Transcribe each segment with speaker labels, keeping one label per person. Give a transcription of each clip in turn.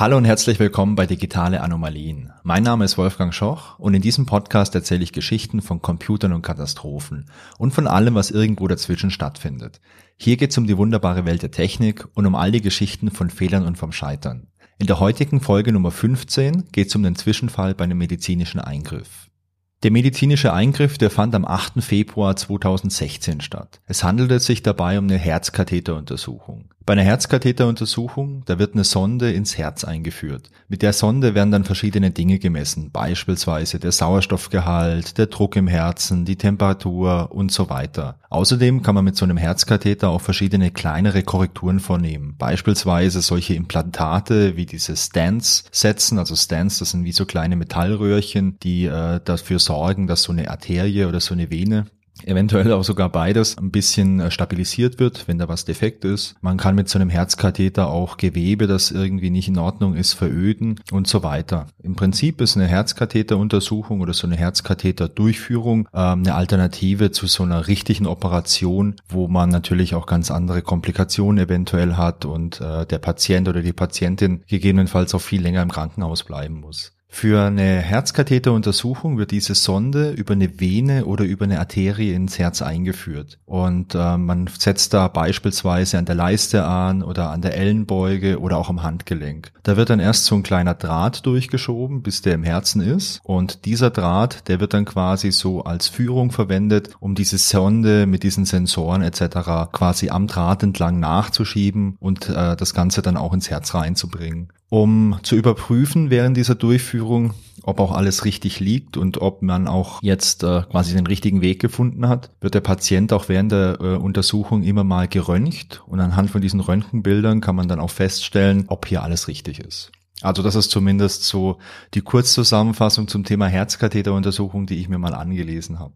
Speaker 1: Hallo und herzlich willkommen bei Digitale Anomalien. Mein Name ist Wolfgang Schoch und in diesem Podcast erzähle ich Geschichten von Computern und Katastrophen und von allem, was irgendwo dazwischen stattfindet. Hier geht es um die wunderbare Welt der Technik und um all die Geschichten von Fehlern und vom Scheitern. In der heutigen Folge Nummer 15 geht es um den Zwischenfall bei einem medizinischen Eingriff. Der medizinische Eingriff, der fand am 8. Februar 2016 statt. Es handelte sich dabei um eine Herzkatheteruntersuchung. Bei einer Herzkatheteruntersuchung, da wird eine Sonde ins Herz eingeführt. Mit der Sonde werden dann verschiedene Dinge gemessen, beispielsweise der Sauerstoffgehalt, der Druck im Herzen, die Temperatur und so weiter. Außerdem kann man mit so einem Herzkatheter auch verschiedene kleinere Korrekturen vornehmen, beispielsweise solche Implantate wie diese Stents setzen, also Stents, das sind wie so kleine Metallröhrchen, die äh, dafür sorgen, dass so eine Arterie oder so eine Vene eventuell auch sogar beides ein bisschen äh, stabilisiert wird, wenn da was defekt ist. Man kann mit so einem Herzkatheter auch Gewebe, das irgendwie nicht in Ordnung ist, veröden und so weiter. Im Prinzip ist eine Herzkatheteruntersuchung oder so eine Herzkatheterdurchführung äh, eine Alternative zu so einer richtigen Operation, wo man natürlich auch ganz andere Komplikationen eventuell hat und äh, der Patient oder die Patientin gegebenenfalls auch viel länger im Krankenhaus bleiben muss. Für eine Herzkatheteruntersuchung wird diese Sonde über eine Vene oder über eine Arterie ins Herz eingeführt. Und äh, man setzt da beispielsweise an der Leiste an oder an der Ellenbeuge oder auch am Handgelenk. Da wird dann erst so ein kleiner Draht durchgeschoben, bis der im Herzen ist. Und dieser Draht, der wird dann quasi so als Führung verwendet, um diese Sonde mit diesen Sensoren etc. quasi am Draht entlang nachzuschieben und äh, das Ganze dann auch ins Herz reinzubringen um zu überprüfen während dieser Durchführung, ob auch alles richtig liegt und ob man auch jetzt äh, quasi den richtigen Weg gefunden hat, wird der Patient auch während der äh, Untersuchung immer mal geröntgt und anhand von diesen Röntgenbildern kann man dann auch feststellen, ob hier alles richtig ist. Also das ist zumindest so die Kurzzusammenfassung zum Thema Herzkatheteruntersuchung, die ich mir mal angelesen habe.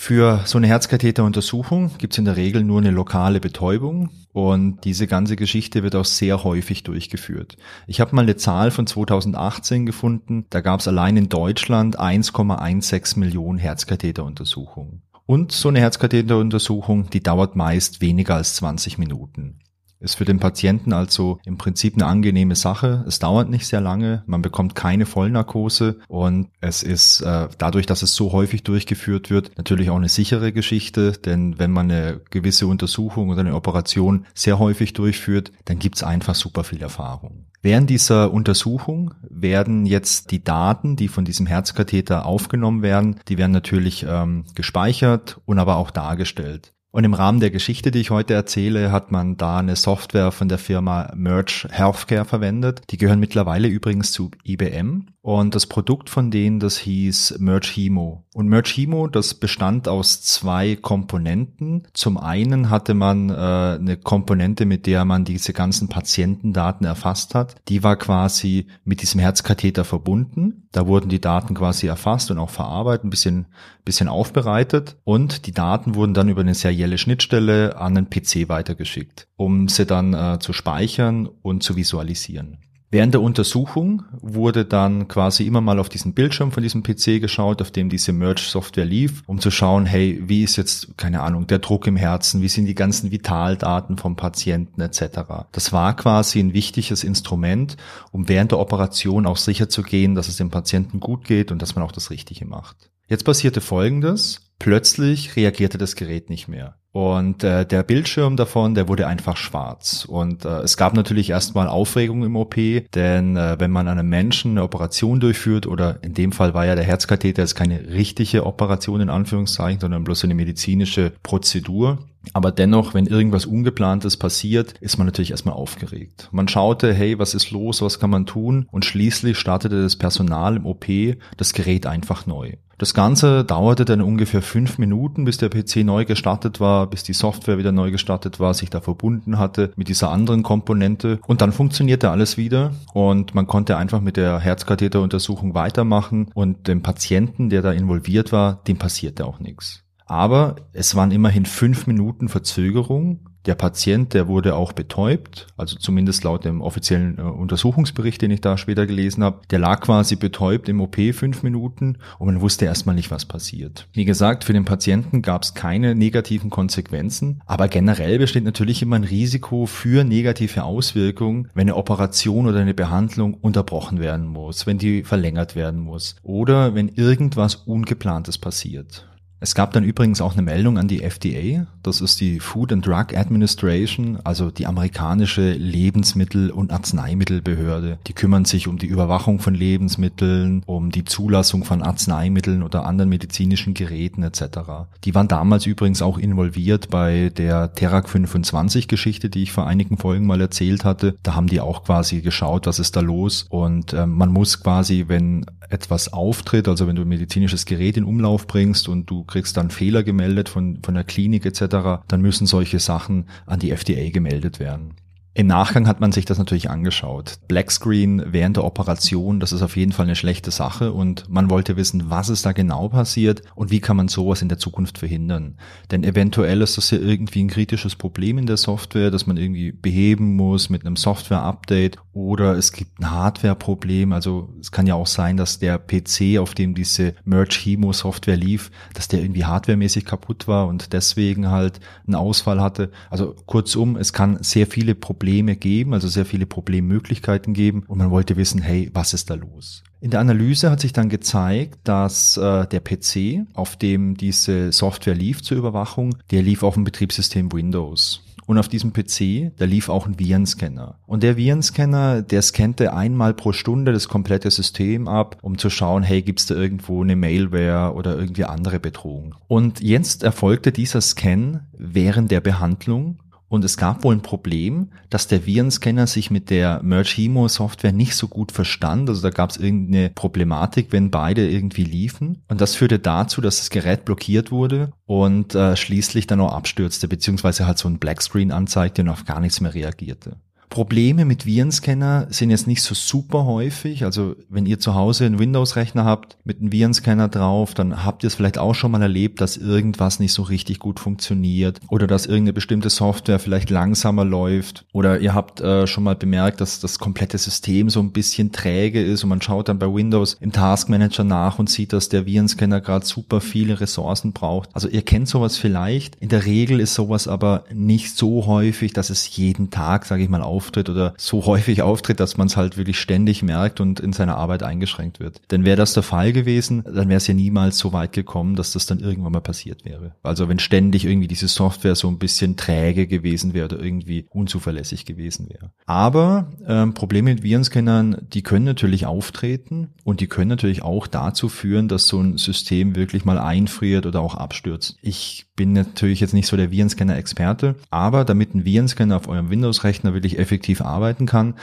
Speaker 1: Für so eine Herzkatheteruntersuchung gibt es in der Regel nur eine lokale Betäubung und diese ganze Geschichte wird auch sehr häufig durchgeführt. Ich habe mal eine Zahl von 2018 gefunden, da gab es allein in Deutschland 1,16 Millionen Herzkatheteruntersuchungen. Und so eine Herzkatheteruntersuchung, die dauert meist weniger als 20 Minuten. Ist für den Patienten also im Prinzip eine angenehme Sache. Es dauert nicht sehr lange, man bekommt keine Vollnarkose und es ist äh, dadurch, dass es so häufig durchgeführt wird, natürlich auch eine sichere Geschichte, denn wenn man eine gewisse Untersuchung oder eine Operation sehr häufig durchführt, dann gibt's einfach super viel Erfahrung. Während dieser Untersuchung werden jetzt die Daten, die von diesem Herzkatheter aufgenommen werden, die werden natürlich ähm, gespeichert und aber auch dargestellt. Und im Rahmen der Geschichte, die ich heute erzähle, hat man da eine Software von der Firma Merge Healthcare verwendet. Die gehören mittlerweile übrigens zu IBM. Und das Produkt von denen, das hieß Merge Hemo. Und Merge Hemo, das bestand aus zwei Komponenten. Zum einen hatte man äh, eine Komponente, mit der man diese ganzen Patientendaten erfasst hat. Die war quasi mit diesem Herzkatheter verbunden. Da wurden die Daten quasi erfasst und auch verarbeitet, ein bisschen, bisschen aufbereitet. Und die Daten wurden dann über eine serielle Schnittstelle an den PC weitergeschickt, um sie dann äh, zu speichern und zu visualisieren. Während der Untersuchung wurde dann quasi immer mal auf diesen Bildschirm von diesem PC geschaut, auf dem diese Merge-Software lief, um zu schauen, hey, wie ist jetzt, keine Ahnung, der Druck im Herzen, wie sind die ganzen Vitaldaten vom Patienten etc. Das war quasi ein wichtiges Instrument, um während der Operation auch sicher zu gehen, dass es dem Patienten gut geht und dass man auch das Richtige macht. Jetzt passierte Folgendes. Plötzlich reagierte das Gerät nicht mehr. Und äh, der Bildschirm davon, der wurde einfach schwarz. Und äh, es gab natürlich erstmal Aufregung im OP, denn äh, wenn man einem Menschen eine Operation durchführt, oder in dem Fall war ja der Herzkatheter jetzt keine richtige Operation in Anführungszeichen, sondern bloß eine medizinische Prozedur. Aber dennoch, wenn irgendwas Ungeplantes passiert, ist man natürlich erstmal aufgeregt. Man schaute, hey, was ist los, was kann man tun? Und schließlich startete das Personal im OP das Gerät einfach neu. Das Ganze dauerte dann ungefähr fünf Minuten, bis der PC neu gestartet war, bis die Software wieder neu gestartet war, sich da verbunden hatte mit dieser anderen Komponente. Und dann funktionierte alles wieder und man konnte einfach mit der Herzkatheteruntersuchung weitermachen und dem Patienten, der da involviert war, dem passierte auch nichts. Aber es waren immerhin fünf Minuten Verzögerung Der Patient, der wurde auch betäubt, also zumindest laut dem offiziellen äh, Untersuchungsbericht, den ich da später gelesen habe. Der lag quasi betäubt im OP fünf Minuten und man wusste erstmal nicht, was passiert. Wie gesagt, für den Patienten gab es keine negativen Konsequenzen, aber generell besteht natürlich immer ein Risiko für negative Auswirkungen, wenn eine Operation oder eine Behandlung unterbrochen werden muss, wenn die verlängert werden muss oder wenn irgendwas Ungeplantes passiert. Es gab dann übrigens auch eine Meldung an die FDA, das ist die Food and Drug Administration, also die amerikanische Lebensmittel- und Arzneimittelbehörde. Die kümmern sich um die Überwachung von Lebensmitteln, um die Zulassung von Arzneimitteln oder anderen medizinischen Geräten etc. Die waren damals übrigens auch involviert bei der Terak 25 Geschichte, die ich vor einigen Folgen mal erzählt hatte. Da haben die auch quasi geschaut, was ist da los und äh, man muss quasi, wenn etwas auftritt, also wenn du ein medizinisches Gerät in Umlauf bringst und du kriegst dann Fehler gemeldet von, von der Klinik etc., dann müssen solche Sachen an die FDA gemeldet werden. Im Nachgang hat man sich das natürlich angeschaut. Blackscreen während der Operation, das ist auf jeden Fall eine schlechte Sache und man wollte wissen, was ist da genau passiert und wie kann man sowas in der Zukunft verhindern. Denn eventuell ist das ja irgendwie ein kritisches Problem in der Software, das man irgendwie beheben muss mit einem Software-Update oder es gibt ein Hardware-Problem. Also es kann ja auch sein, dass der PC, auf dem diese Merge Hemo Software lief, dass der irgendwie hardwaremäßig kaputt war und deswegen halt einen Ausfall hatte. Also kurzum, es kann sehr viele Probleme Probleme geben, also sehr viele Problemmöglichkeiten geben und man wollte wissen, hey, was ist da los? In der Analyse hat sich dann gezeigt, dass äh, der PC, auf dem diese Software lief zur Überwachung, der lief auf dem Betriebssystem Windows. Und auf diesem PC, da lief auch ein Virenscanner. Und der Virenscanner, der scannte einmal pro Stunde das komplette System ab, um zu schauen, hey, gibt's da irgendwo eine Malware oder irgendwie andere Bedrohung. Und jetzt erfolgte dieser Scan während der Behandlung und es gab wohl ein Problem, dass der Virenscanner sich mit der Merge Software nicht so gut verstand. Also da gab es irgendeine Problematik, wenn beide irgendwie liefen. Und das führte dazu, dass das Gerät blockiert wurde und äh, schließlich dann auch abstürzte, beziehungsweise halt so ein Blackscreen anzeigte und auf gar nichts mehr reagierte. Probleme mit Virenscanner sind jetzt nicht so super häufig. Also wenn ihr zu Hause einen Windows-Rechner habt mit einem Virenscanner drauf, dann habt ihr es vielleicht auch schon mal erlebt, dass irgendwas nicht so richtig gut funktioniert oder dass irgendeine bestimmte Software vielleicht langsamer läuft oder ihr habt äh, schon mal bemerkt, dass das komplette System so ein bisschen träge ist und man schaut dann bei Windows im Task Manager nach und sieht, dass der Virenscanner gerade super viele Ressourcen braucht. Also ihr kennt sowas vielleicht. In der Regel ist sowas aber nicht so häufig, dass es jeden Tag, sage ich mal, auf auftritt oder so häufig auftritt, dass man es halt wirklich ständig merkt und in seiner Arbeit eingeschränkt wird. Denn wäre das der Fall gewesen, dann wäre es ja niemals so weit gekommen, dass das dann irgendwann mal passiert wäre. Also wenn ständig irgendwie diese Software so ein bisschen träge gewesen wäre oder irgendwie unzuverlässig gewesen wäre. Aber ähm, Probleme mit Virenscannern, die können natürlich auftreten und die können natürlich auch dazu führen, dass so ein System wirklich mal einfriert oder auch abstürzt. Ich bin natürlich jetzt nicht so der Virenscanner-Experte, aber damit ein Virenscanner auf eurem Windows-Rechner wirklich effektiv arbeiten kann,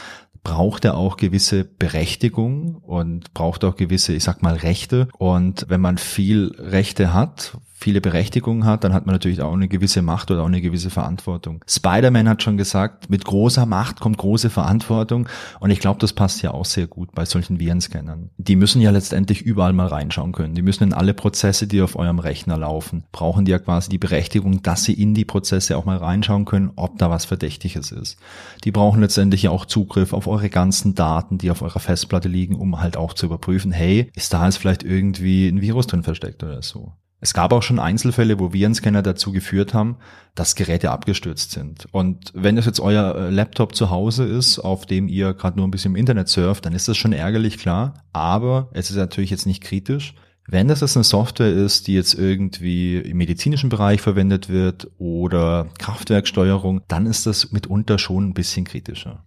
Speaker 1: braucht er auch gewisse Berechtigung und braucht auch gewisse, ich sag mal, Rechte. Und wenn man viel Rechte hat, viele Berechtigungen hat, dann hat man natürlich auch eine gewisse Macht oder auch eine gewisse Verantwortung. Spider-Man hat schon gesagt, mit großer Macht kommt große Verantwortung und ich glaube, das passt ja auch sehr gut bei solchen Virenscannern. Die müssen ja letztendlich überall mal reinschauen können. Die müssen in alle Prozesse, die auf eurem Rechner laufen, brauchen die ja quasi die Berechtigung, dass sie in die Prozesse auch mal reinschauen können, ob da was Verdächtiges ist. Die brauchen letztendlich ja auch Zugriff auf eure ganzen Daten, die auf eurer Festplatte liegen, um halt auch zu überprüfen, hey, ist da jetzt vielleicht irgendwie ein Virus drin versteckt oder so. Es gab auch schon Einzelfälle, wo Virenscanner dazu geführt haben, dass Geräte abgestürzt sind. Und wenn das jetzt euer äh, Laptop zu Hause ist, auf dem ihr gerade nur ein bisschen im Internet surft, dann ist das schon ärgerlich, klar. Aber es ist natürlich jetzt nicht kritisch. Wenn das jetzt eine Software ist, die jetzt irgendwie im medizinischen Bereich verwendet wird oder Kraftwerksteuerung, dann ist das mitunter schon ein bisschen kritischer.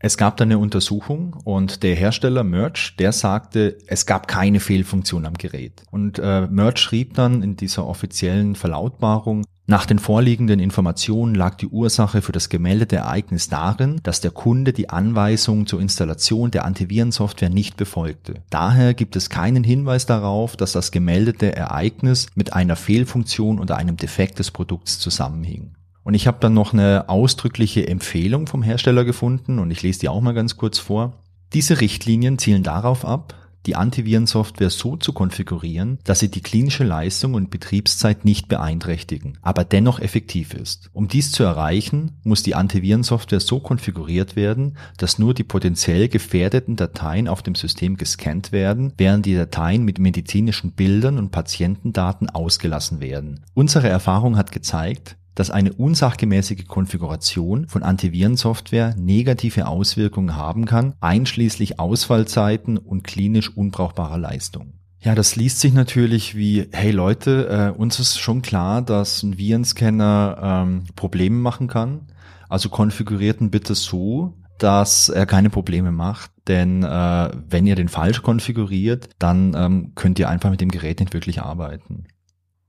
Speaker 1: Es gab da eine Untersuchung und der Hersteller Merch, der sagte, es gab keine Fehlfunktion am Gerät. Und äh, Merch schrieb dann in dieser offiziellen Verlautbarung, nach den vorliegenden Informationen lag die Ursache für das gemeldete Ereignis darin, dass der Kunde die Anweisungen zur Installation der Antivirensoftware nicht befolgte. Daher gibt es keinen Hinweis darauf, dass das gemeldete Ereignis mit einer Fehlfunktion oder einem Defekt des Produkts zusammenhing. Und ich habe dann noch eine ausdrückliche Empfehlung vom Hersteller gefunden und ich lese die auch mal ganz kurz vor. Diese Richtlinien zielen darauf ab, die Antivirensoftware so zu konfigurieren, dass sie die klinische Leistung und Betriebszeit nicht beeinträchtigen, aber dennoch effektiv ist. Um dies zu erreichen, muss die Antivirensoftware so konfiguriert werden, dass nur die potenziell gefährdeten Dateien auf dem System gescannt werden, während die Dateien mit medizinischen Bildern und Patientendaten ausgelassen werden. Unsere Erfahrung hat gezeigt, dass eine unsachgemäßige Konfiguration von Antivirensoftware negative Auswirkungen haben kann, einschließlich Ausfallzeiten und klinisch unbrauchbarer Leistung. Ja, das liest sich natürlich wie, hey Leute, äh, uns ist schon klar, dass ein Virenscanner ähm, Probleme machen kann. Also konfiguriert ihn bitte so, dass er keine Probleme macht. Denn äh, wenn ihr den falsch konfiguriert, dann ähm, könnt ihr einfach mit dem Gerät nicht wirklich arbeiten.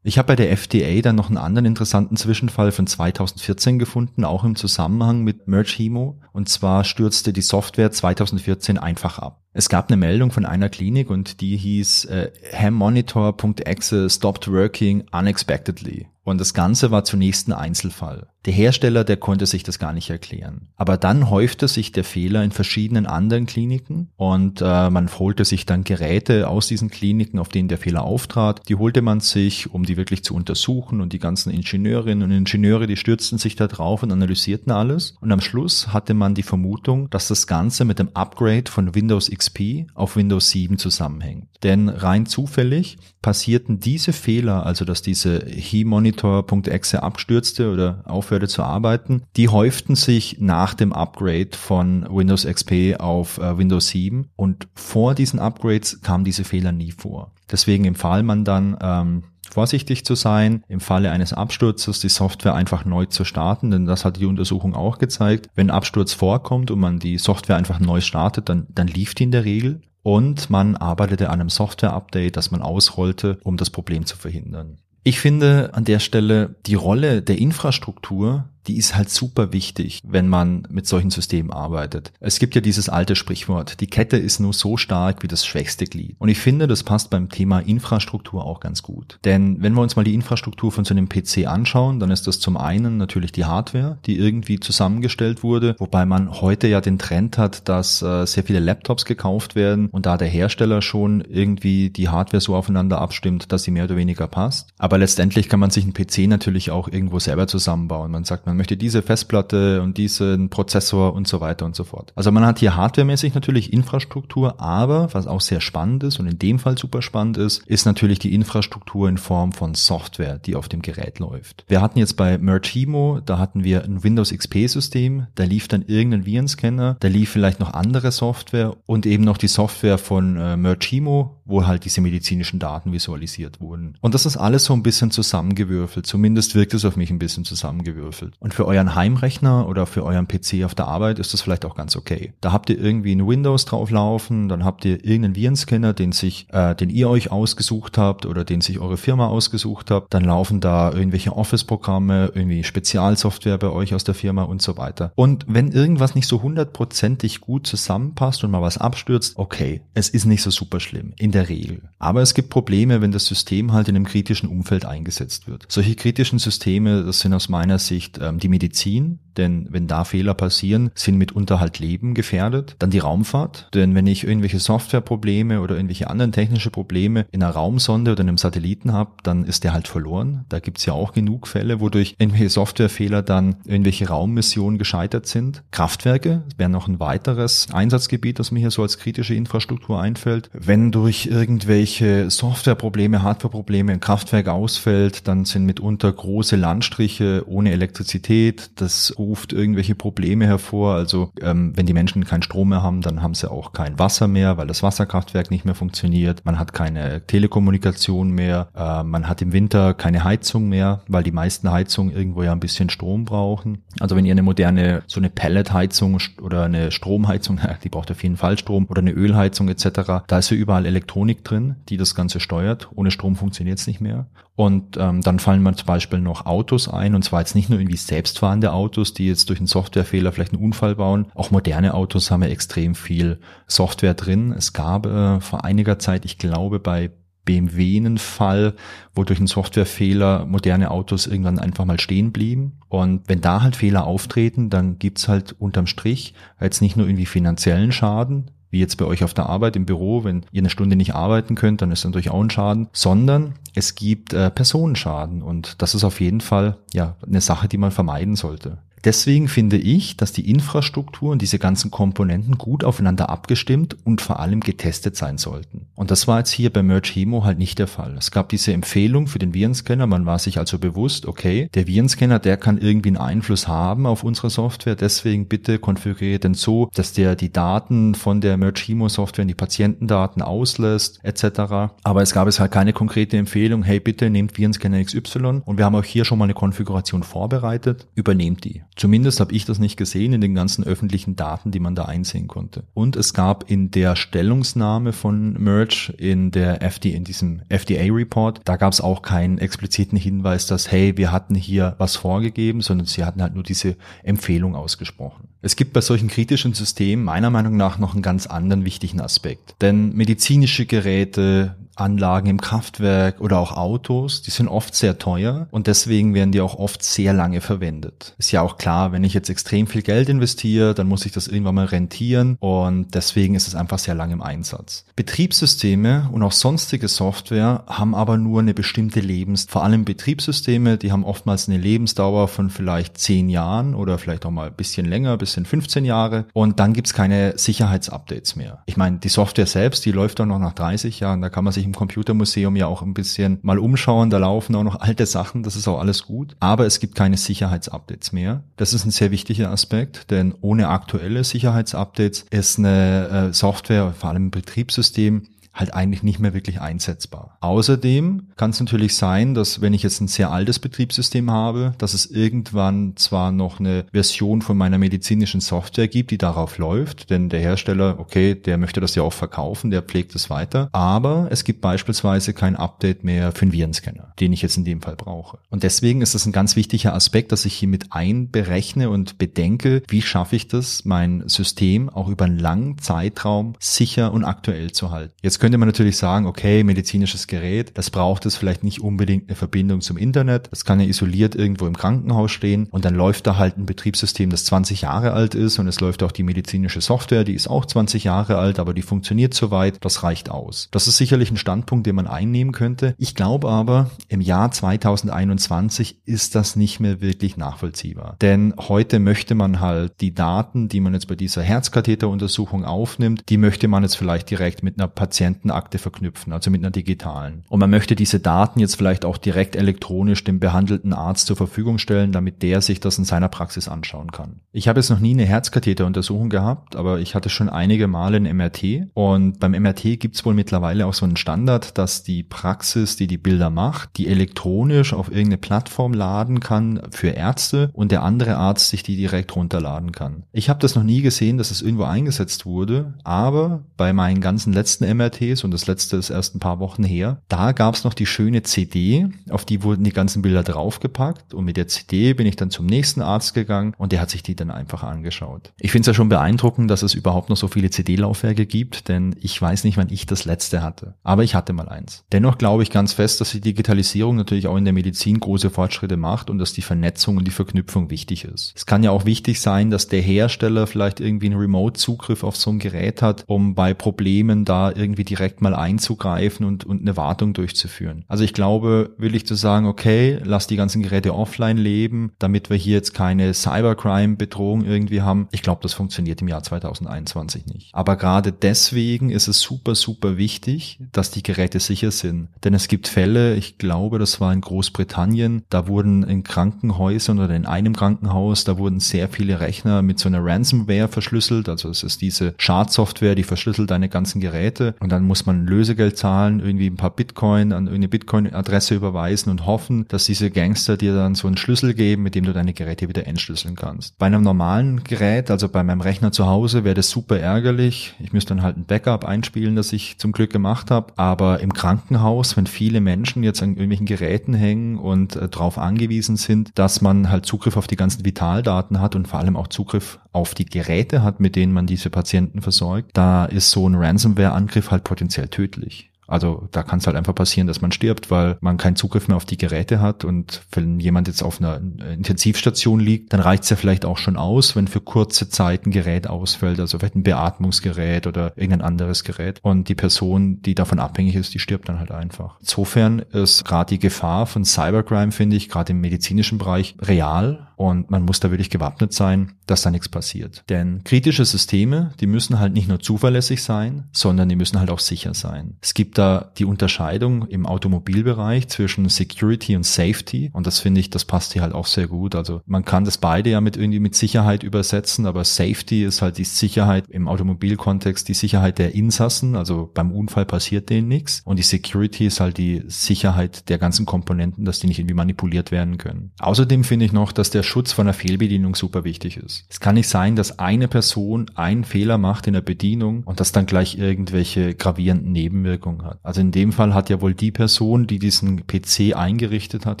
Speaker 1: Ich habe bei der FDA dann noch einen anderen interessanten Zwischenfall von 2014 gefunden, auch im Zusammenhang mit Merge Hemo. Und zwar stürzte die Software 2014 einfach ab. Es gab eine Meldung von einer Klinik und die hieß äh, hammonitor.exe stopped working unexpectedly. Und das Ganze war zunächst ein Einzelfall. Der Hersteller, der konnte sich das gar nicht erklären. Aber dann häufte sich der Fehler in verschiedenen anderen Kliniken und äh, man holte sich dann Geräte aus diesen Kliniken, auf denen der Fehler auftrat. Die holte man sich, um die wirklich zu untersuchen und die ganzen Ingenieurinnen und Ingenieure, die stürzten sich da drauf und analysierten alles. Und am Schluss hatte man die Vermutung, dass das Ganze mit dem Upgrade von Windows XP auf Windows 7 zusammenhängt. Denn rein zufällig passierten diese Fehler, also dass diese HeMonitor.exe abstürzte oder aufhörte zu arbeiten, die häuften sich nach dem Upgrade von Windows XP auf äh, Windows 7 und vor diesen Upgrades kamen diese Fehler nie vor. Deswegen empfahl man dann ähm, vorsichtig zu sein, im Falle eines Absturzes die Software einfach neu zu starten, denn das hat die Untersuchung auch gezeigt. Wenn Absturz vorkommt und man die Software einfach neu startet, dann, dann lief die in der Regel und man arbeitete an einem Software-Update, das man ausrollte, um das Problem zu verhindern. Ich finde an der Stelle die Rolle der Infrastruktur die ist halt super wichtig, wenn man mit solchen Systemen arbeitet. Es gibt ja dieses alte Sprichwort, die Kette ist nur so stark wie das schwächste Glied. Und ich finde, das passt beim Thema Infrastruktur auch ganz gut. Denn wenn wir uns mal die Infrastruktur von so einem PC anschauen, dann ist das zum einen natürlich die Hardware, die irgendwie zusammengestellt wurde, wobei man heute ja den Trend hat, dass äh, sehr viele Laptops gekauft werden und da der Hersteller schon irgendwie die Hardware so aufeinander abstimmt, dass sie mehr oder weniger passt. Aber letztendlich kann man sich einen PC natürlich auch irgendwo selber zusammenbauen. Man sagt, man man möchte diese Festplatte und diesen Prozessor und so weiter und so fort. Also man hat hier hardwaremäßig natürlich Infrastruktur, aber was auch sehr spannend ist und in dem Fall super spannend ist, ist natürlich die Infrastruktur in Form von Software, die auf dem Gerät läuft. Wir hatten jetzt bei Merchimo, da hatten wir ein Windows XP System, da lief dann irgendein Virenscanner, da lief vielleicht noch andere Software und eben noch die Software von äh, Merchimo, wo halt diese medizinischen Daten visualisiert wurden. Und das ist alles so ein bisschen zusammengewürfelt. Zumindest wirkt es auf mich ein bisschen zusammengewürfelt. Und für euren Heimrechner oder für euren PC auf der Arbeit ist das vielleicht auch ganz okay. Da habt ihr irgendwie ein Windows drauflaufen, dann habt ihr irgendeinen Virenscanner, den sich, äh, den ihr euch ausgesucht habt oder den sich eure Firma ausgesucht habt. Dann laufen da irgendwelche Office-Programme, irgendwie Spezialsoftware bei euch aus der Firma und so weiter. Und wenn irgendwas nicht so hundertprozentig gut zusammenpasst und mal was abstürzt, okay, es ist nicht so super schlimm. In der Regel. Aber es gibt Probleme, wenn das System halt in einem kritischen Umfeld eingesetzt wird. Solche kritischen Systeme, das sind aus meiner Sicht ähm, die Medizin, denn wenn da Fehler passieren, sind mitunter halt Leben gefährdet. Dann die Raumfahrt, denn wenn ich irgendwelche Softwareprobleme oder irgendwelche anderen technische Probleme in einer Raumsonde oder einem Satelliten habe, dann ist der halt verloren. Da gibt's ja auch genug Fälle, wodurch irgendwelche Softwarefehler dann irgendwelche Raummissionen gescheitert sind. Kraftwerke wäre noch ein weiteres Einsatzgebiet, das mir hier so als kritische Infrastruktur einfällt. Wenn durch irgendwelche Softwareprobleme, Hardwareprobleme ein Kraftwerk ausfällt, dann sind mitunter große Landstriche ohne Elektrizität. Das ruft irgendwelche Probleme hervor. Also ähm, wenn die Menschen keinen Strom mehr haben, dann haben sie auch kein Wasser mehr, weil das Wasserkraftwerk nicht mehr funktioniert. Man hat keine Telekommunikation mehr. Äh, man hat im Winter keine Heizung mehr, weil die meisten Heizungen irgendwo ja ein bisschen Strom brauchen. Also wenn ihr eine moderne, so eine Pelletheizung oder eine Stromheizung, die braucht auf jeden Fall Strom, oder eine Ölheizung etc., da ist ja überall Elektronik drin, die das Ganze steuert. Ohne Strom funktioniert es nicht mehr. Und ähm, dann fallen mir zum Beispiel noch Autos ein, und zwar jetzt nicht nur irgendwie selbstfahrende Autos, die jetzt durch einen Softwarefehler vielleicht einen Unfall bauen. Auch moderne Autos haben ja extrem viel Software drin. Es gab äh, vor einiger Zeit, ich glaube, bei BMW einen Fall, wo durch einen Softwarefehler moderne Autos irgendwann einfach mal stehen blieben. Und wenn da halt Fehler auftreten, dann gibt's halt unterm Strich jetzt nicht nur irgendwie finanziellen Schaden, wie jetzt bei euch auf der Arbeit im Büro, wenn ihr eine Stunde nicht arbeiten könnt, dann ist natürlich auch ein Schaden, sondern es gibt äh, Personenschaden und das ist auf jeden Fall ja eine Sache, die man vermeiden sollte. Deswegen finde ich, dass die Infrastruktur und diese ganzen Komponenten gut aufeinander abgestimmt und vor allem getestet sein sollten. Und das war jetzt hier bei Merge Hemo halt nicht der Fall. Es gab diese Empfehlung für den Virenscanner, man war sich also bewusst, okay, der Virenscanner, der kann irgendwie einen Einfluss haben auf unsere Software, deswegen bitte konfiguriert den so, dass der die Daten von der Merge Hemo Software in die Patientendaten auslässt, etc. Aber es gab es halt keine konkrete Empfehlung, hey bitte nehmt Virenscanner XY und wir haben auch hier schon mal eine Konfiguration vorbereitet, übernehmt die. Zumindest habe ich das nicht gesehen in den ganzen öffentlichen Daten, die man da einsehen konnte. Und es gab in der Stellungnahme von Merge in der FDA, in diesem FDA-Report, da gab es auch keinen expliziten Hinweis, dass, hey, wir hatten hier was vorgegeben, sondern sie hatten halt nur diese Empfehlung ausgesprochen. Es gibt bei solchen kritischen Systemen meiner Meinung nach noch einen ganz anderen wichtigen Aspekt. Denn medizinische Geräte, Anlagen im Kraftwerk oder auch Autos, die sind oft sehr teuer und deswegen werden die auch oft sehr lange verwendet. Ist ja auch klar, wenn ich jetzt extrem viel Geld investiere, dann muss ich das irgendwann mal rentieren und deswegen ist es einfach sehr lang im Einsatz. Betriebssysteme und auch sonstige Software haben aber nur eine bestimmte Lebens, vor allem Betriebssysteme, die haben oftmals eine Lebensdauer von vielleicht zehn Jahren oder vielleicht auch mal ein bisschen länger, bis in 15 Jahre und dann gibt's keine Sicherheitsupdates mehr. Ich meine, die Software selbst, die läuft dann noch nach 30 Jahren, da kann man sich im Computermuseum ja auch ein bisschen mal umschauen. Da laufen auch noch alte Sachen, das ist auch alles gut. Aber es gibt keine Sicherheitsupdates mehr. Das ist ein sehr wichtiger Aspekt, denn ohne aktuelle Sicherheitsupdates ist eine äh, Software, vor allem ein Betriebssystem, halt eigentlich nicht mehr wirklich einsetzbar. Außerdem kann es natürlich sein, dass wenn ich jetzt ein sehr altes Betriebssystem habe, dass es irgendwann zwar noch eine Version von meiner medizinischen Software gibt, die darauf läuft, denn der Hersteller, okay, der möchte das ja auch verkaufen, der pflegt es weiter, aber es gibt beispielsweise kein Update mehr für einen Virenscanner, den ich jetzt in dem Fall brauche. Und deswegen ist das ein ganz wichtiger Aspekt, dass ich hier mit einberechne und bedenke, wie schaffe ich das, mein System auch über einen langen Zeitraum sicher und aktuell zu halten. Jetzt könnte man natürlich sagen, okay, medizinisches Gerät, das braucht es vielleicht nicht unbedingt eine Verbindung zum Internet. Das kann ja isoliert irgendwo im Krankenhaus stehen und dann läuft da halt ein Betriebssystem, das 20 Jahre alt ist und es läuft auch die medizinische Software, die ist auch 20 Jahre alt, aber die funktioniert soweit, das reicht aus. Das ist sicherlich ein Standpunkt, den man einnehmen könnte. Ich glaube aber, im Jahr 2021 ist das nicht mehr wirklich nachvollziehbar. Denn heute möchte man halt die Daten, die man jetzt bei dieser Herzkatheteruntersuchung aufnimmt, die möchte man jetzt vielleicht direkt mit einer Patienten Patientenakte verknüpfen, also mit einer digitalen. Und man möchte diese Daten jetzt vielleicht auch direkt elektronisch dem behandelten Arzt zur Verfügung stellen, damit der sich das in seiner Praxis anschauen kann. Ich habe jetzt noch nie eine Herzkatheteruntersuchung gehabt, aber ich hatte schon einige Male ein MRT und beim MRT gibt es wohl mittlerweile auch so einen Standard, dass die Praxis, die die Bilder macht, die elektronisch auf irgendeine Plattform laden kann für Ärzte und der andere Arzt sich die direkt runterladen kann. Ich habe das noch nie gesehen, dass es irgendwo eingesetzt wurde, aber bei meinen ganzen letzten MRT CDs und das letzte ist erst ein paar Wochen her. Da gab es noch die schöne CD, auf die wurden die ganzen Bilder draufgepackt und mit der CD bin ich dann zum nächsten Arzt gegangen und der hat sich die dann einfach angeschaut. Ich finde es ja schon beeindruckend, dass es überhaupt noch so viele CD-Laufwerke gibt, denn ich weiß nicht, wann ich das letzte hatte. Aber ich hatte mal eins. Dennoch glaube ich ganz fest, dass die Digitalisierung natürlich auch in der Medizin große Fortschritte macht und dass die Vernetzung und die Verknüpfung wichtig ist. Es kann ja auch wichtig sein, dass der Hersteller vielleicht irgendwie einen Remote-Zugriff auf so ein Gerät hat, um bei Problemen da irgendwie die direkt mal einzugreifen und, und eine Wartung durchzuführen. Also ich glaube, will ich zu sagen, okay, lass die ganzen Geräte offline leben, damit wir hier jetzt keine Cybercrime-Bedrohung irgendwie haben. Ich glaube, das funktioniert im Jahr 2021 nicht. Aber gerade deswegen ist es super, super wichtig, dass die Geräte sicher sind. Denn es gibt Fälle, ich glaube, das war in Großbritannien, da wurden in Krankenhäusern oder in einem Krankenhaus, da wurden sehr viele Rechner mit so einer Ransomware verschlüsselt. Also es ist diese Schadsoftware, die verschlüsselt deine ganzen Geräte und dann muss man Lösegeld zahlen, irgendwie ein paar Bitcoin an irgendeine Bitcoin-Adresse überweisen und hoffen, dass diese Gangster dir dann so einen Schlüssel geben, mit dem du deine Geräte wieder entschlüsseln kannst. Bei einem normalen Gerät, also bei meinem Rechner zu Hause, wäre das super ärgerlich. Ich müsste dann halt ein Backup einspielen, das ich zum Glück gemacht habe. Aber im Krankenhaus, wenn viele Menschen jetzt an irgendwelchen Geräten hängen und äh, darauf angewiesen sind, dass man halt Zugriff auf die ganzen Vitaldaten hat und vor allem auch Zugriff auf die Geräte hat, mit denen man diese Patienten versorgt, da ist so ein Ransomware-Angriff halt potenziell tödlich. Also da kann es halt einfach passieren, dass man stirbt, weil man keinen Zugriff mehr auf die Geräte hat und wenn jemand jetzt auf einer Intensivstation liegt, dann reicht es ja vielleicht auch schon aus, wenn für kurze Zeit ein Gerät ausfällt, also vielleicht ein Beatmungsgerät oder irgendein anderes Gerät und die Person, die davon abhängig ist, die stirbt dann halt einfach. Insofern ist gerade die Gefahr von Cybercrime, finde ich, gerade im medizinischen Bereich real und man muss da wirklich gewappnet sein, dass da nichts passiert. Denn kritische Systeme, die müssen halt nicht nur zuverlässig sein, sondern die müssen halt auch sicher sein. Es gibt da die Unterscheidung im Automobilbereich zwischen Security und Safety und das finde ich, das passt hier halt auch sehr gut. Also man kann das beide ja mit irgendwie mit Sicherheit übersetzen, aber Safety ist halt die Sicherheit im Automobilkontext, die Sicherheit der Insassen, also beim Unfall passiert denen nichts und die Security ist halt die Sicherheit der ganzen Komponenten, dass die nicht irgendwie manipuliert werden können. Außerdem finde ich noch, dass der Schutz von einer Fehlbedienung super wichtig ist. Es kann nicht sein, dass eine Person einen Fehler macht in der Bedienung und das dann gleich irgendwelche gravierenden Nebenwirkungen hat. Also in dem Fall hat ja wohl die Person, die diesen PC eingerichtet hat,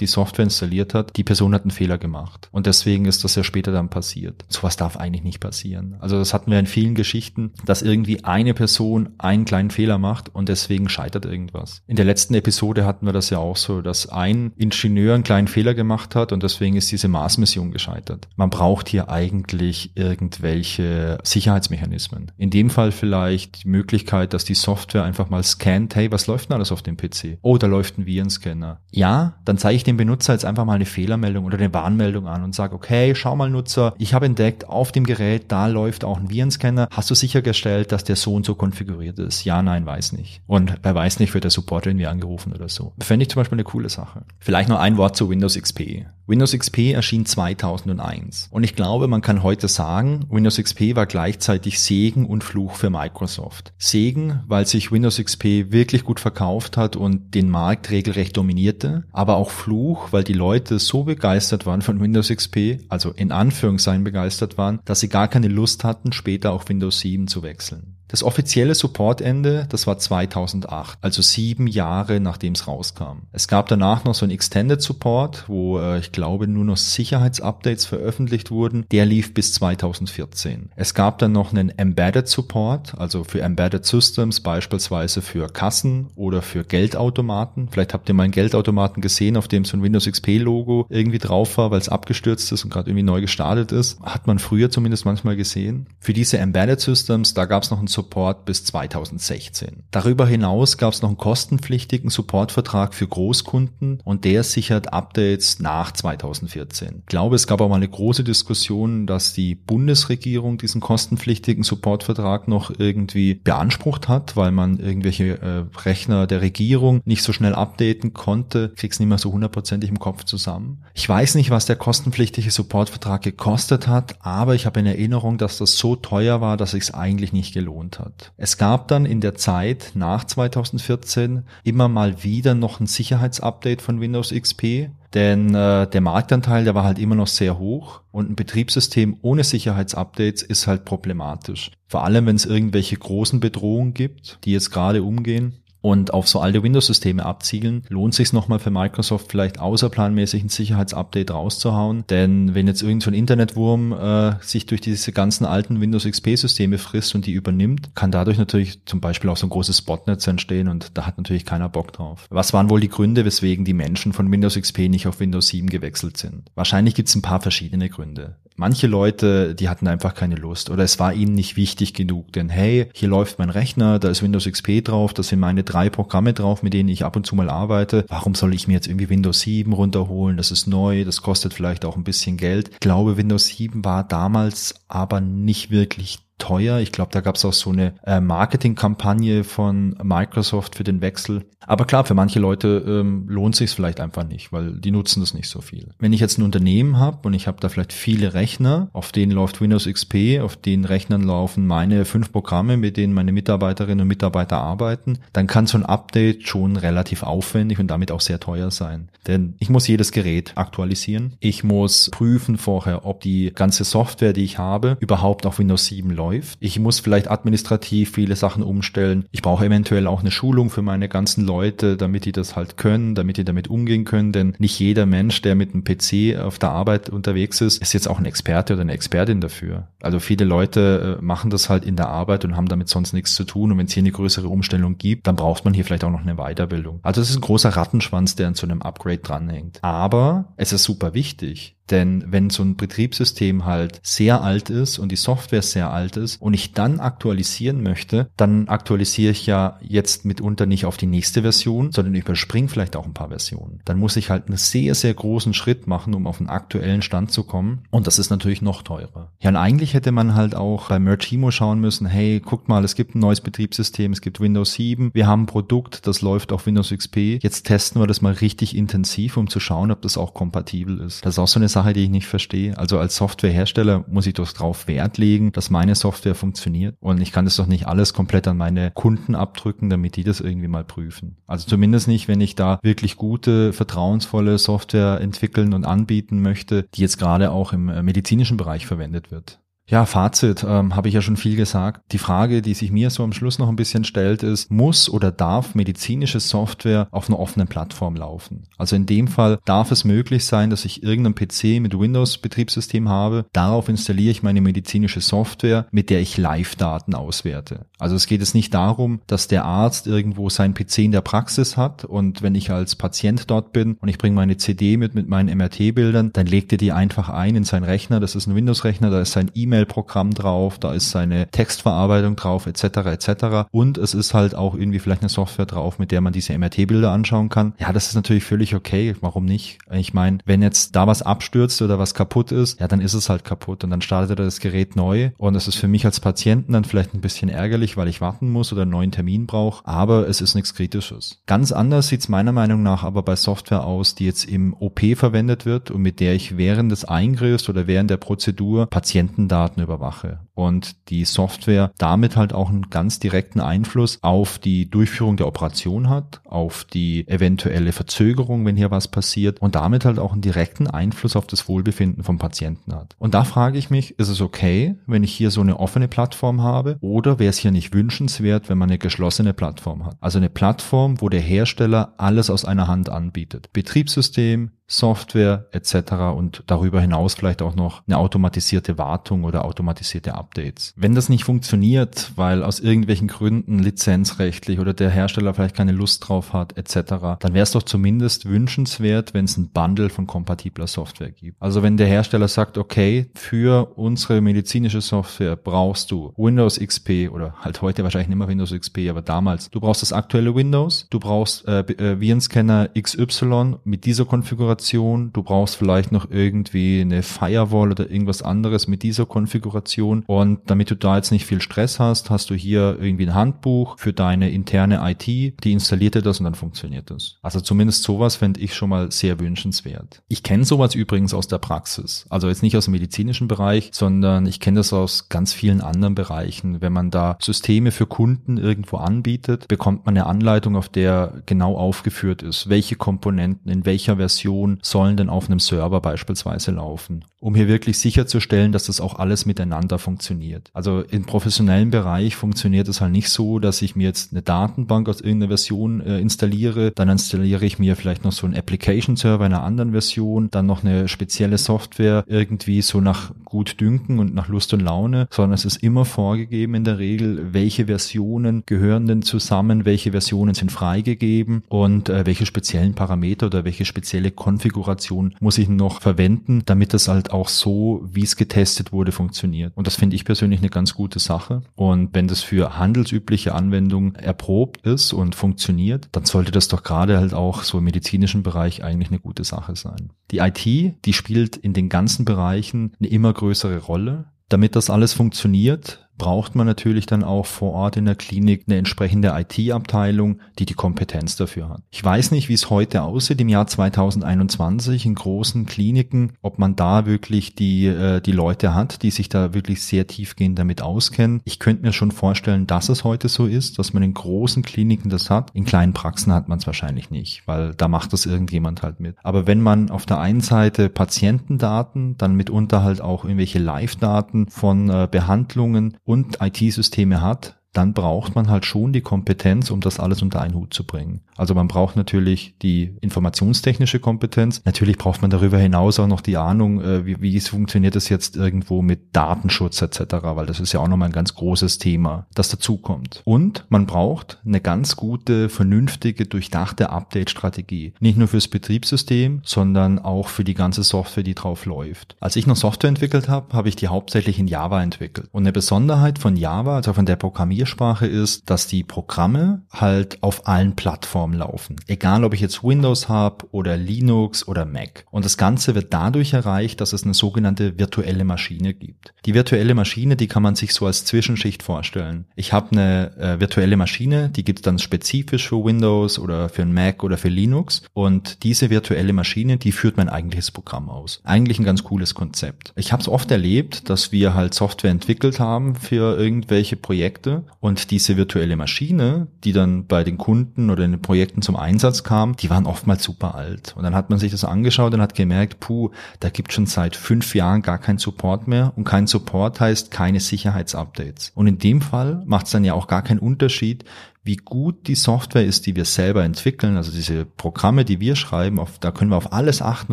Speaker 1: die Software installiert hat, die Person hat einen Fehler gemacht. Und deswegen ist das ja später dann passiert. Sowas darf eigentlich nicht passieren. Also das hatten wir in vielen Geschichten, dass irgendwie eine Person einen kleinen Fehler macht und deswegen scheitert irgendwas. In der letzten Episode hatten wir das ja auch so, dass ein Ingenieur einen kleinen Fehler gemacht hat und deswegen ist diese Mars-Mission Mission gescheitert. Man braucht hier eigentlich irgendwelche Sicherheitsmechanismen. In dem Fall vielleicht die Möglichkeit, dass die Software einfach mal scannt, hey, was läuft denn alles auf dem PC? Oh, da läuft ein Virenscanner. Ja, dann zeige ich dem Benutzer jetzt einfach mal eine Fehlermeldung oder eine Warnmeldung an und sage, okay, schau mal Nutzer, ich habe entdeckt, auf dem Gerät, da läuft auch ein Virenscanner. Hast du sichergestellt, dass der so und so konfiguriert ist? Ja, nein, weiß nicht. Und bei weiß nicht wird der Support irgendwie angerufen oder so. Fände ich zum Beispiel eine coole Sache. Vielleicht noch ein Wort zu Windows XP. Windows XP erschien 2001. Und ich glaube, man kann heute sagen, Windows XP war gleichzeitig Segen und Fluch für Microsoft. Segen, weil sich Windows XP wirklich gut verkauft hat und den Markt regelrecht dominierte, aber auch Fluch, weil die Leute so begeistert waren von Windows XP, also in Anführungszeichen begeistert waren, dass sie gar keine Lust hatten, später auf Windows 7 zu wechseln. Das offizielle Supportende, das war 2008, also sieben Jahre nachdem es rauskam. Es gab danach noch so ein Extended Support, wo äh, ich glaube nur noch Sicherheitsupdates veröffentlicht wurden. Der lief bis 2014. Es gab dann noch einen Embedded Support, also für Embedded Systems, beispielsweise für Kassen oder für Geldautomaten. Vielleicht habt ihr mal einen Geldautomaten gesehen, auf dem so ein Windows XP Logo irgendwie drauf war, weil es abgestürzt ist und gerade irgendwie neu gestartet ist. Hat man früher zumindest manchmal gesehen. Für diese Embedded Systems, da gab es noch ein Support bis 2016. Darüber hinaus gab es noch einen kostenpflichtigen Supportvertrag für Großkunden und der sichert Updates nach 2014. Ich glaube, es gab auch mal eine große Diskussion, dass die Bundesregierung diesen kostenpflichtigen Supportvertrag noch irgendwie beansprucht hat, weil man irgendwelche äh, Rechner der Regierung nicht so schnell updaten konnte. Krieg's nicht mehr so hundertprozentig im Kopf zusammen. Ich weiß nicht, was der kostenpflichtige Supportvertrag gekostet hat, aber ich habe in Erinnerung, dass das so teuer war, dass es eigentlich nicht gelohnt hat. Es gab dann in der Zeit nach 2014 immer mal wieder noch ein Sicherheitsupdate von Windows XP, denn äh, der Marktanteil, der war halt immer noch sehr hoch und ein Betriebssystem ohne Sicherheitsupdates ist halt problematisch. Vor allem, wenn es irgendwelche großen Bedrohungen gibt, die jetzt gerade umgehen und auf so alte Windows-Systeme abzielen, lohnt sich nochmal für Microsoft vielleicht außerplanmäßig ein Sicherheitsupdate rauszuhauen. Denn wenn jetzt irgendein so Internetwurm äh, sich durch diese ganzen alten Windows XP-Systeme frisst und die übernimmt, kann dadurch natürlich zum Beispiel auch so ein großes Botnetz entstehen und da hat natürlich keiner Bock drauf. Was waren wohl die Gründe, weswegen die Menschen von Windows XP nicht auf Windows 7 gewechselt sind? Wahrscheinlich gibt es ein paar verschiedene Gründe. Manche Leute, die hatten einfach keine Lust oder es war ihnen nicht wichtig genug, denn hey, hier läuft mein Rechner, da ist Windows XP drauf, da sind meine drei Programme drauf, mit denen ich ab und zu mal arbeite. Warum soll ich mir jetzt irgendwie Windows 7 runterholen? Das ist neu, das kostet vielleicht auch ein bisschen Geld. Ich glaube, Windows 7 war damals aber nicht wirklich teuer. Ich glaube, da gab es auch so eine äh, Marketingkampagne von Microsoft für den Wechsel. Aber klar, für manche Leute ähm, lohnt sich vielleicht einfach nicht, weil die nutzen das nicht so viel. Wenn ich jetzt ein Unternehmen habe und ich habe da vielleicht viele Rechner, auf denen läuft Windows XP, auf den Rechnern laufen meine fünf Programme, mit denen meine Mitarbeiterinnen und Mitarbeiter arbeiten, dann kann so ein Update schon relativ aufwendig und damit auch sehr teuer sein. Denn ich muss jedes Gerät aktualisieren. Ich muss prüfen vorher, ob die ganze Software, die ich habe, überhaupt auf Windows 7 läuft läuft. Ich muss vielleicht administrativ viele Sachen umstellen. Ich brauche eventuell auch eine Schulung für meine ganzen Leute, damit die das halt können, damit die damit umgehen können, denn nicht jeder Mensch, der mit einem PC auf der Arbeit unterwegs ist, ist jetzt auch ein Experte oder eine Expertin dafür. Also viele Leute äh, machen das halt in der Arbeit und haben damit sonst nichts zu tun und wenn es hier eine größere Umstellung gibt, dann braucht man hier vielleicht auch noch eine Weiterbildung. Also es ist ein großer Rattenschwanz, der an so einem Upgrade dranhängt. Aber es ist super wichtig. Denn wenn so ein Betriebssystem halt sehr alt ist und die Software sehr alt ist und ich dann aktualisieren möchte, dann aktualisiere ich ja jetzt mitunter nicht auf die nächste Version, sondern überspringe vielleicht auch ein paar Versionen. Dann muss ich halt einen sehr, sehr großen Schritt machen, um auf einen aktuellen Stand zu kommen. Und das ist natürlich noch teurer. Ja, und eigentlich hätte man halt auch bei Merchimo schauen müssen, hey, guckt mal, es gibt ein neues Betriebssystem, es gibt Windows 7, wir haben ein Produkt, das läuft auf Windows XP. Jetzt testen wir das mal richtig intensiv, um zu schauen, ob das auch kompatibel ist. Das ist auch so eine Sache, die ich nicht verstehe. Also als Softwarehersteller muss ich doch darauf Wert legen, dass meine Software funktioniert. Und ich kann das doch nicht alles komplett an meine Kunden abdrücken, damit die das irgendwie mal prüfen. Also zumindest nicht, wenn ich da wirklich gute, vertrauensvolle Software entwickeln und anbieten möchte, die jetzt gerade auch im äh, medizinischen Bereich verwendet wird. Ja, Fazit, ähm, habe ich ja schon viel gesagt. Die Frage, die sich mir so am Schluss noch ein bisschen stellt, ist, muss oder darf medizinische Software auf einer offenen Plattform laufen? Also in dem Fall darf es möglich sein, dass ich irgendeinen PC mit Windows-Betriebssystem habe. Darauf installiere ich meine medizinische Software, mit der ich Live-Daten auswerte. Also es geht es nicht darum, dass der Arzt irgendwo sein PC in der Praxis hat und wenn ich als Patient dort bin und ich bringe meine CD mit mit meinen MRT-Bildern, dann legt er die einfach ein in seinen Rechner. Das ist ein Windows-Rechner, da ist sein E-Mail E-Mail-Programm drauf, da ist seine Textverarbeitung drauf, etc. etc. Und es ist halt auch irgendwie vielleicht eine Software drauf, mit der man diese MRT-Bilder anschauen kann. Ja, das ist natürlich völlig okay. Warum nicht? Ich meine, wenn jetzt da was abstürzt oder was kaputt ist, ja, dann ist es halt kaputt und dann startet er das Gerät neu und es ist für mich als Patienten dann vielleicht ein bisschen ärgerlich, weil ich warten muss oder einen neuen Termin brauche, aber es ist nichts Kritisches. Ganz anders sieht es meiner Meinung nach aber bei Software aus, die jetzt im OP verwendet wird und mit der ich während des Eingriffs oder während der Prozedur Patientendaten Daten überwache und die Software damit halt auch einen ganz direkten Einfluss auf die Durchführung der Operation hat, auf die eventuelle Verzögerung, wenn hier was passiert und damit halt auch einen direkten Einfluss auf das Wohlbefinden vom Patienten hat. Und da frage ich mich, ist es okay, wenn ich hier so eine offene Plattform habe oder wäre es hier nicht wünschenswert, wenn man eine geschlossene Plattform hat? Also eine Plattform, wo der Hersteller alles aus einer Hand anbietet. Betriebssystem, Software etc. und darüber hinaus vielleicht auch noch eine automatisierte Wartung oder automatisierte Updates. Wenn das nicht funktioniert, weil aus irgendwelchen Gründen lizenzrechtlich oder der Hersteller vielleicht keine Lust drauf hat etc., dann wäre es doch zumindest wünschenswert, wenn es ein Bundle von kompatibler Software gibt. Also wenn der Hersteller sagt, okay, für unsere medizinische Software brauchst du Windows XP oder halt heute wahrscheinlich nicht mehr Windows XP, aber damals, du brauchst das aktuelle Windows, du brauchst äh, äh Virenscanner XY mit dieser Konfiguration. Du brauchst vielleicht noch irgendwie eine Firewall oder irgendwas anderes mit dieser Konfiguration. Und damit du da jetzt nicht viel Stress hast, hast du hier irgendwie ein Handbuch für deine interne IT, die installiert dir das und dann funktioniert das. Also zumindest sowas fände ich schon mal sehr wünschenswert. Ich kenne sowas übrigens aus der Praxis. Also jetzt nicht aus dem medizinischen Bereich, sondern ich kenne das aus ganz vielen anderen Bereichen. Wenn man da Systeme für Kunden irgendwo anbietet, bekommt man eine Anleitung, auf der genau aufgeführt ist, welche Komponenten in welcher Version sollen denn auf einem Server beispielsweise laufen, um hier wirklich sicherzustellen, dass das auch alles miteinander funktioniert. Also im professionellen Bereich funktioniert es halt nicht so, dass ich mir jetzt eine Datenbank aus irgendeiner Version äh, installiere, dann installiere ich mir vielleicht noch so einen Application Server in einer anderen Version, dann noch eine spezielle Software irgendwie so nach gut dünken und nach Lust und Laune, sondern es ist immer vorgegeben in der Regel, welche Versionen gehören denn zusammen, welche Versionen sind freigegeben und äh, welche speziellen Parameter oder welche spezielle Kon Konfiguration muss ich noch verwenden, damit das halt so, wie es getestet wurde, funktioniert. Und das finde ich persönlich eine ganz gute Sache. Und wenn das für handelsübliche Anwendungen erprobt ist und funktioniert, dann sollte das doch gerade halt auch so im medizinischen Bereich eigentlich eine gute Sache sein. Die IT, die spielt in den ganzen Bereichen eine immer größere Rolle. Damit das alles funktioniert, braucht man natürlich dann auch vor Ort in der Klinik eine entsprechende IT-Abteilung, die die Kompetenz dafür hat. Ich weiß nicht, wie es heute aussieht im Jahr 2021 in großen Kliniken, ob man da wirklich die, äh, die Leute hat, die sich da wirklich sehr tiefgehend damit auskennen. Ich könnte mir schon vorstellen, dass es heute so ist, dass man in großen Kliniken das hat. In kleinen Praxen hat man es wahrscheinlich nicht, weil da macht das irgendjemand halt mit. Aber wenn man auf der einen Seite Patientendaten, dann mitunter halt auch irgendwelche Live-Daten von äh, Behandlungen und IT-Systeme hat, dann braucht man halt schon die Kompetenz, um das alles unter einen Hut zu bringen. Also man braucht natürlich die informationstechnische Kompetenz. Natürlich braucht man darüber hinaus auch noch die Ahnung, äh, wie, wie funktioniert das jetzt irgendwo mit Datenschutz etc., weil das ist ja auch nochmal ein ganz großes Thema, das dazukommt. Und man braucht eine ganz gute, vernünftige, durchdachte Update-Strategie. Nicht nur fürs Betriebssystem, sondern auch für die ganze Software, die drauf läuft. Als ich noch Software entwickelt habe, habe ich die hauptsächlich in Java entwickelt. Und eine Besonderheit von Java, also von der Programmierung, Programmiersprache ist, dass die Programme halt auf allen Plattformen laufen. Egal, ob ich jetzt Windows habe oder Linux oder Mac. Und das Ganze wird dadurch erreicht, dass es eine sogenannte virtuelle Maschine gibt. Die virtuelle Maschine, die kann man sich so als Zwischenschicht vorstellen. Ich habe eine äh, virtuelle Maschine, die gibt dann spezifisch für Windows oder für ein Mac oder für Linux. Und diese virtuelle Maschine, die führt mein eigentliches Programm aus. Eigentlich ein ganz cooles Konzept. Ich habe es oft erlebt, dass wir halt Software entwickelt haben für irgendwelche Projekte und diese virtuelle Maschine, die dann bei den Kunden oder in den Projekten zum Einsatz kam, die waren oftmals super alt. Und dann hat man sich das angeschaut und hat gemerkt, puh, da gibt schon seit fünf Jahren gar keinen Support mehr. Und kein Support heißt keine Sicherheitsupdates. Und in dem Fall macht es dann ja auch gar keinen Unterschied, wie gut die Software ist, die wir selber entwickeln, also diese Programme, die wir schreiben, auf, da können wir auf alles achten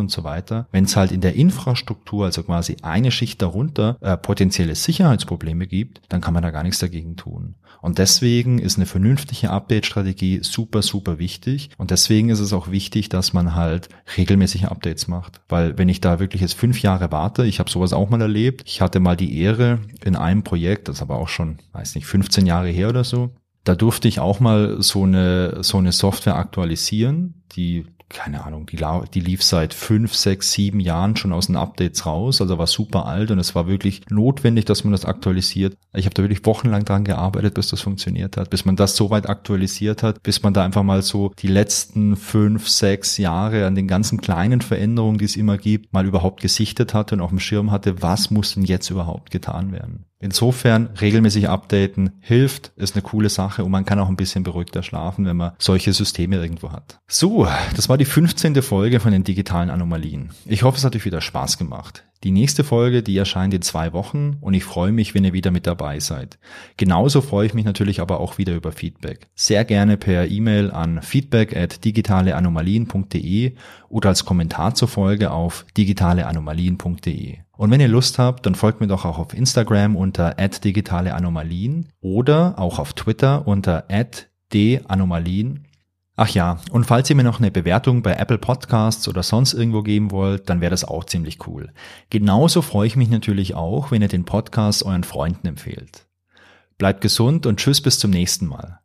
Speaker 1: und so weiter. Wenn es halt in der Infrastruktur, also quasi eine Schicht darunter, äh, potenzielle Sicherheitsprobleme gibt, dann kann man da gar nichts dagegen tun. Und deswegen ist eine vernünftige Update-Strategie super, super wichtig. Und deswegen ist es auch wichtig, dass man halt regelmäßige Updates macht. Weil wenn ich da wirklich jetzt fünf Jahre warte, ich habe sowas auch mal erlebt, ich hatte mal die Ehre in einem Projekt, das ist aber auch schon, weiß nicht, 15 Jahre her oder so, da durfte ich auch mal so eine, so eine Software aktualisieren, die keine Ahnung, die, die lief seit fünf, sechs, sieben Jahren schon aus den Updates raus, also war super alt und es war wirklich notwendig, dass man das aktualisiert. Ich habe da wirklich wochenlang dran gearbeitet, bis das funktioniert hat, bis man das so weit aktualisiert hat, bis man da einfach mal so die letzten fünf, sechs Jahre an den ganzen kleinen Veränderungen, die es immer gibt, mal überhaupt gesichtet hatte und auf dem Schirm hatte, was muss denn jetzt überhaupt getan werden. Insofern regelmäßig updaten hilft, ist eine coole Sache und man kann auch ein bisschen beruhigter schlafen, wenn man solche Systeme irgendwo hat. So, das war die 15. Folge von den digitalen Anomalien. Ich hoffe, es hat euch wieder Spaß gemacht. Die nächste Folge, die erscheint in zwei Wochen und ich freue mich, wenn ihr wieder mit dabei seid. Genauso freue ich mich natürlich aber auch wieder über Feedback. Sehr gerne per E-Mail an feedback at digitaleanomalien.de oder als Kommentar zur Folge auf digitaleanomalien.de. Und wenn ihr Lust habt, dann folgt mir doch auch auf Instagram unter @digitaleanomalien oder auch auf Twitter unter @danomalien Ach ja, und falls ihr mir noch eine Bewertung bei Apple Podcasts oder sonst irgendwo geben wollt, dann wäre das auch ziemlich cool. Genauso freue ich mich natürlich auch, wenn ihr den Podcast euren Freunden empfehlt. Bleibt gesund und tschüss bis zum nächsten Mal.